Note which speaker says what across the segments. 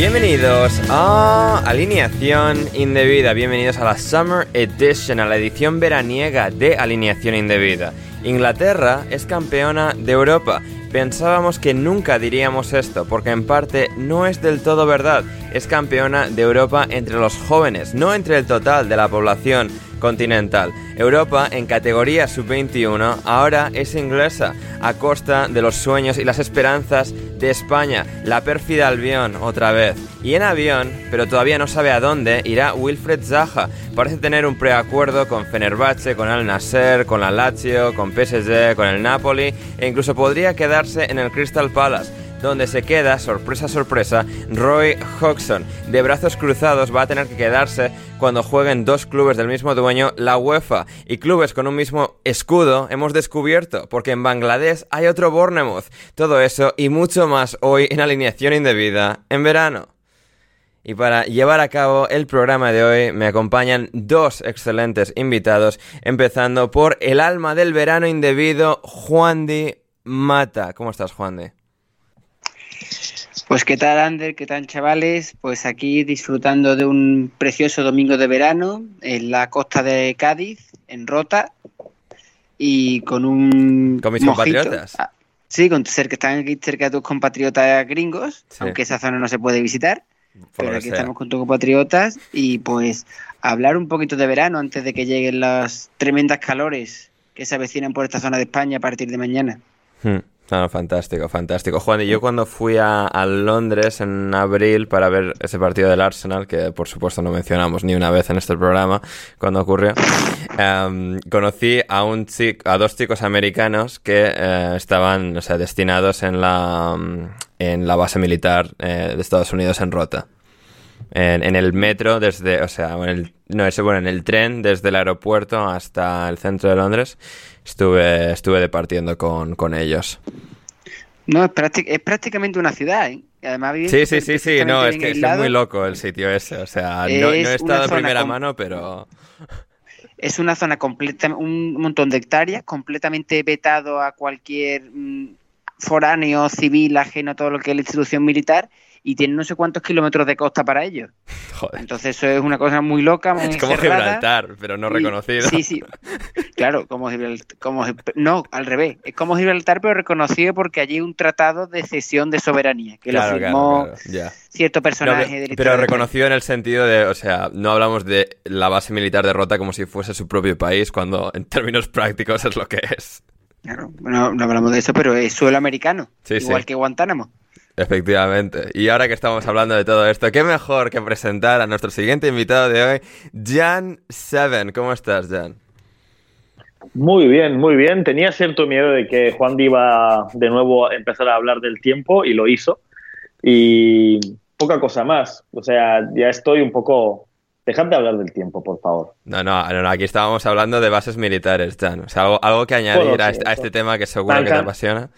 Speaker 1: Bienvenidos a Alineación Indebida, bienvenidos a la Summer Edition, a la edición veraniega de Alineación Indebida. Inglaterra es campeona de Europa. Pensábamos que nunca diríamos esto, porque en parte no es del todo verdad. Es campeona de Europa entre los jóvenes, no entre el total de la población continental. Europa en categoría sub-21 ahora es inglesa a costa de los sueños y las esperanzas de España. La pérfida Albion otra vez. Y en avión, pero todavía no sabe a dónde, irá Wilfred Zaha. Parece tener un preacuerdo con Fenerbahce, con Al Nasser, con la Lazio, con PSG, con el Napoli e incluso podría quedarse en el Crystal Palace donde se queda, sorpresa, sorpresa, Roy Hodgson. De brazos cruzados va a tener que quedarse cuando jueguen dos clubes del mismo dueño, la UEFA, y clubes con un mismo escudo hemos descubierto, porque en Bangladesh hay otro Bournemouth. Todo eso y mucho más hoy en alineación indebida en verano. Y para llevar a cabo el programa de hoy me acompañan dos excelentes invitados, empezando por el alma del verano indebido, Juan Di Mata. ¿Cómo estás, Juan Di?
Speaker 2: Pues qué tal, Ander, qué tal, chavales. Pues aquí disfrutando de un precioso domingo de verano en la costa de Cádiz, en Rota, y con un.
Speaker 1: ¿Con mis
Speaker 2: mojito.
Speaker 1: compatriotas?
Speaker 2: Ah, sí, con cerca, están aquí cerca de tus compatriotas gringos,
Speaker 1: Sí.
Speaker 2: aunque esa zona no se puede visitar.
Speaker 1: Por
Speaker 2: pero aquí
Speaker 1: que sea.
Speaker 2: estamos con tus compatriotas y pues hablar un poquito de verano antes de que lleguen las tremendas calores que se avecinan por esta zona de España a partir de mañana.
Speaker 1: Hmm. No, fantástico, fantástico. Juan, y yo cuando fui a, Londres en abril para ver ese partido del Arsenal, que por supuesto no mencionamos ni una vez en este programa cuando ocurrió, em, conocí a un chico, a dos chicos americanos que eh, estaban, o sea, destinados en la, mm, en la base militar eh, de Estados Unidos en Rota. En, en el metro desde, o sea, en el, no, eso, bueno, en el tren desde el aeropuerto hasta el centro de Londres, estuve, estuve departiendo con, con ellos.
Speaker 2: No, es, prácti- es prácticamente una ciudad, ¿eh? Además
Speaker 1: Sí, sí, sí, sí, no, es que es muy loco el sitio ese, o sea, no, he estado de primera mano, pero...
Speaker 2: Es una zona completa, un montón de hectáreas, completamente vetado a cualquier mm, foráneo, civil, ajeno a todo lo que es la institución militar, y tiene no sé cuántos kilómetros de costa para ello.
Speaker 1: Joder,
Speaker 2: Entonces eso es una cosa muy loca, muy
Speaker 1: es como
Speaker 2: cerrada.
Speaker 1: Gibraltar, pero no
Speaker 2: y-
Speaker 1: reconocido.
Speaker 2: Sí, sí. Claro, como Gibraltar. Como, no, al revés. Es como Gibraltar, pero reconocido porque allí hay un tratado de cesión de soberanía, que
Speaker 1: Claro,
Speaker 2: lo firmó
Speaker 1: claro,
Speaker 2: cierto
Speaker 1: No,
Speaker 2: personaje la
Speaker 1: pero reconocido en el sentido de, o sea, no hablamos de la base militar de Rota como si fuese su propio país, cuando en términos prácticos es lo que es.
Speaker 2: Claro, no, no hablamos de eso, pero es suelo americano,
Speaker 1: Sí,
Speaker 2: igual
Speaker 1: sí.
Speaker 2: que Guantánamo.
Speaker 1: Efectivamente. Y ahora que estamos hablando de todo esto, qué mejor que presentar a nuestro siguiente invitado de hoy, Jan Seven. ¿Cómo estás, Jan?
Speaker 3: Muy bien, muy bien. Tenía cierto miedo de que Juan iba de nuevo a empezar a hablar del tiempo y lo hizo. Y poca cosa más. O sea, ya estoy un poco Dejad de hablar del tiempo, por favor.
Speaker 1: No, no, no, aquí estábamos hablando de bases militares, Jan. O sea, algo, algo que añadir a, este, a, este, tema que seguro que te apasiona.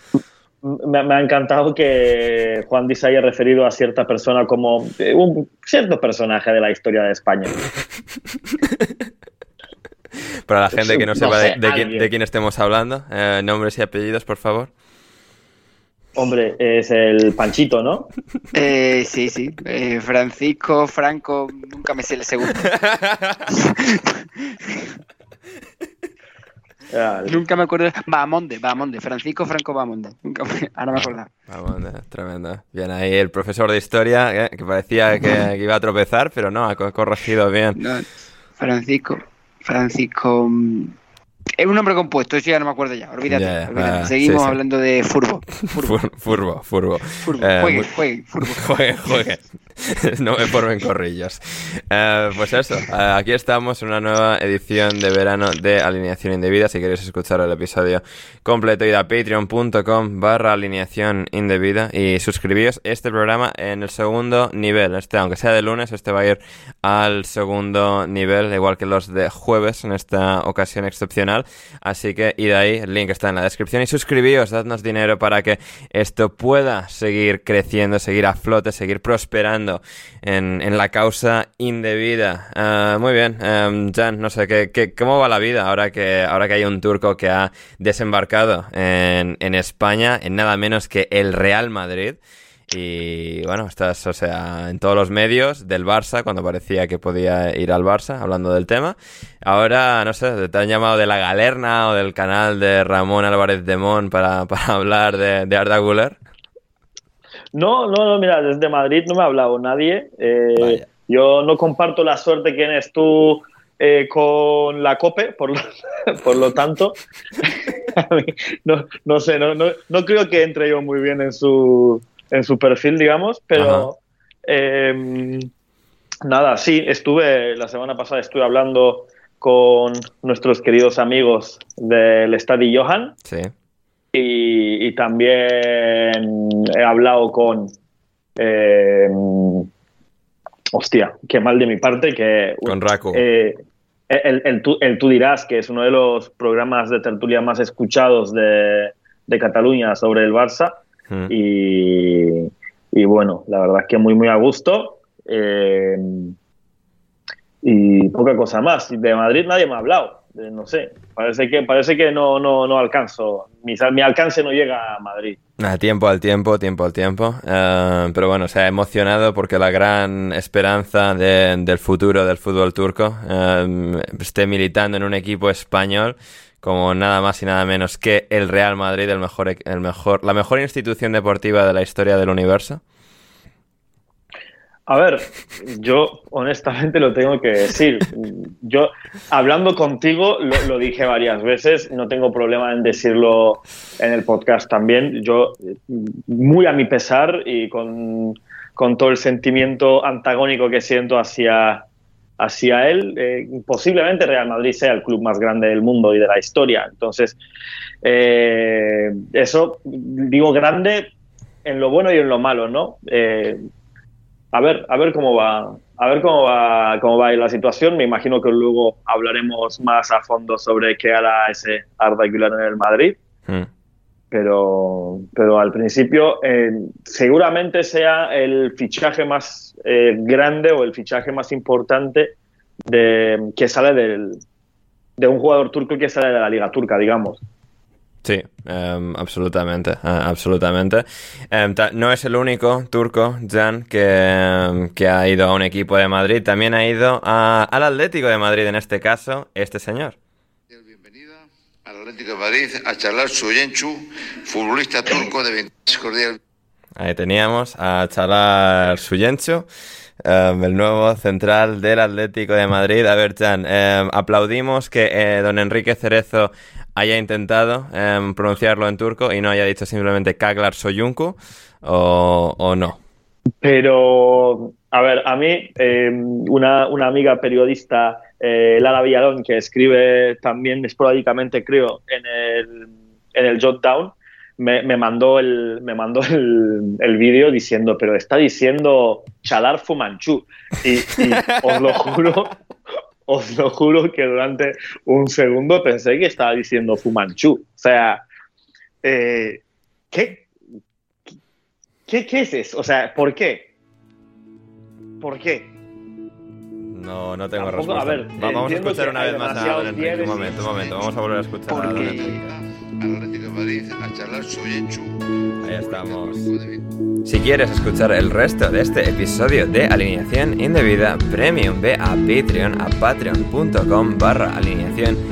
Speaker 3: Me, ha encantado que Juan se haya referido a cierta persona como eh, un cierto personaje de la historia de España.
Speaker 1: Para la gente que no sepa de, de, quién, estemos hablando, eh, nombres y apellidos, por favor.
Speaker 3: Hombre, es el Panchito, ¿no?
Speaker 2: Eh, sí, sí. Eh, Francisco, Franco, nunca me sé el segundo. Nunca me acuerdo. Bamonde, Bamonde. Francisco Franco Bamonde. Nunca me... Ahora me acuerdo.
Speaker 1: Bamonde, tremendo. Bien ahí el profesor de historia, eh, que parecía que, iba a tropezar, pero no, ha corregido bien.
Speaker 2: Francisco. Francisco. Es un nombre compuesto, eso ya no me acuerdo ya. Olvídate. Seguimos hablando de furbo.
Speaker 1: Furbo, furbo. furbo.
Speaker 2: Eh, juegue, juegue, furbo.
Speaker 1: Juegue, juegue. no me formen corrillos. Eh, pues eso, eh, aquí estamos en una nueva edición de verano de Alineación Indebida. Si queréis escuchar el episodio completo, id a patreon.com barra alineación indebida y suscribíos este programa en el segundo nivel. Este, aunque sea de lunes, este va a ir al segundo nivel, igual que los de jueves en esta ocasión excepcional. Así que id ahí, el link está en la descripción y suscribíos, dadnos dinero para que esto pueda seguir creciendo, seguir a flote, seguir prosperando en, la causa indebida. Ah, muy bien, um, Jan, no sé, ¿qué, cómo va la vida ahora que, ahora que hay un turco que ha desembarcado en, en España en nada menos que el Real Madrid? Y bueno, estás, o sea, en todos los medios del Barça, cuando parecía que podía ir al Barça, hablando del tema. Ahora, no sé, te han llamado de la galerna o del canal de Ramón Álvarez de Mon para, para hablar de, de Arda Güler.
Speaker 3: No, no, no, mira, desde Madrid no me ha hablado nadie. Eh, yo no comparto la suerte que tienes tú eh, con la COPE, por lo, por lo tanto, no, no, sé, no, no, creo que entre yo muy bien en su, en su perfil, digamos, pero em, nada, sí, estuve, la semana pasada estuve hablando con nuestros queridos amigos del Estadio Johan.
Speaker 1: Sí.
Speaker 3: Y, también he hablado con... Eh, hostia, qué mal de mi parte que...
Speaker 1: Con Raco.
Speaker 3: Eh, el, el, tú, dirás que es uno de los programas de tertulia más escuchados de, Cataluña sobre el Barça. Hmm. Y, bueno, la verdad es que muy, muy a gusto. Eh, y poca cosa más. De Madrid nadie me ha hablado. No sé, parece que, parece que no, no, no alcanzo mi, alcance no llega a Madrid.
Speaker 1: tiempo al tiempo, tiempo al tiempo. Eh, pero bueno, se ha emocionado porque la gran esperanza del futuro del fútbol turco eh, esté militando en un equipo español como nada más y nada menos que el Real Madrid, el mejor, el mejor, la mejor institución deportiva de la historia del universo.
Speaker 3: A ver, yo honestamente lo tengo que decir. Yo, hablando contigo, lo, dije varias veces, no tengo problema en decirlo en el podcast también. Yo, muy a mi pesar y con, todo el sentimiento antagónico que siento hacia, hacia él, eh, posiblemente Real Madrid sea el club más grande del mundo y de la historia. Entonces, eh, eso digo grande en lo bueno y en lo malo, ¿no? Eh, a ver, a ver cómo va, a ver cómo va, cómo va la situación. Me imagino que luego hablaremos más a fondo sobre qué hará ese Arda Güler en el Madrid. Hmm. Pero, pero al principio eh, seguramente sea el fichaje más eh, grande o el fichaje más importante de, que sale del, de un jugador turco que sale de la liga turca, digamos.
Speaker 1: Sí, em, absolutamente, eh, absolutamente. Em, no es el único turco, Jan, que, em, que, ha ido a un equipo de Madrid. También ha ido al Atlético de Madrid, en este caso, este señor.
Speaker 4: Al Atlético de Madrid a charlar su Yenchu, futbolista turco de 26 cordial.
Speaker 1: Ahí teníamos a Chalar Suyencho, em, el nuevo central del Atlético de Madrid. A ver, Chan, em, aplaudimos que eh, don Enrique Cerezo haya intentado em, pronunciarlo en turco y no haya dicho simplemente Kaglar Soyuncu, o, o no.
Speaker 3: Pero, a ver, a mí, una, una, amiga periodista, eh, Lara Villalón, que escribe también esporádicamente, creo, en el, en el Jotdown, me, mandó el, me mandó el, vídeo diciendo, pero está diciendo Chalar Fumanchu. Y, os lo juro, os lo juro que durante un segundo pensé que estaba diciendo Fumanchu. O sea, eh, ¿qué, qué, ¿qué es eso? O sea, ¿por qué? ¿Por qué?
Speaker 1: No, no tengo respuesta. A ver, vamos a escuchar una vez más a Don Enrique. Un momento, un momento. Vamos a volver a escuchar a Don Enrique. Madrid a charlar Ahí estamos. Si quieres escuchar el resto de este episodio de Alineación Indebida Premium, ve a Patreon a patreon.com barra alineación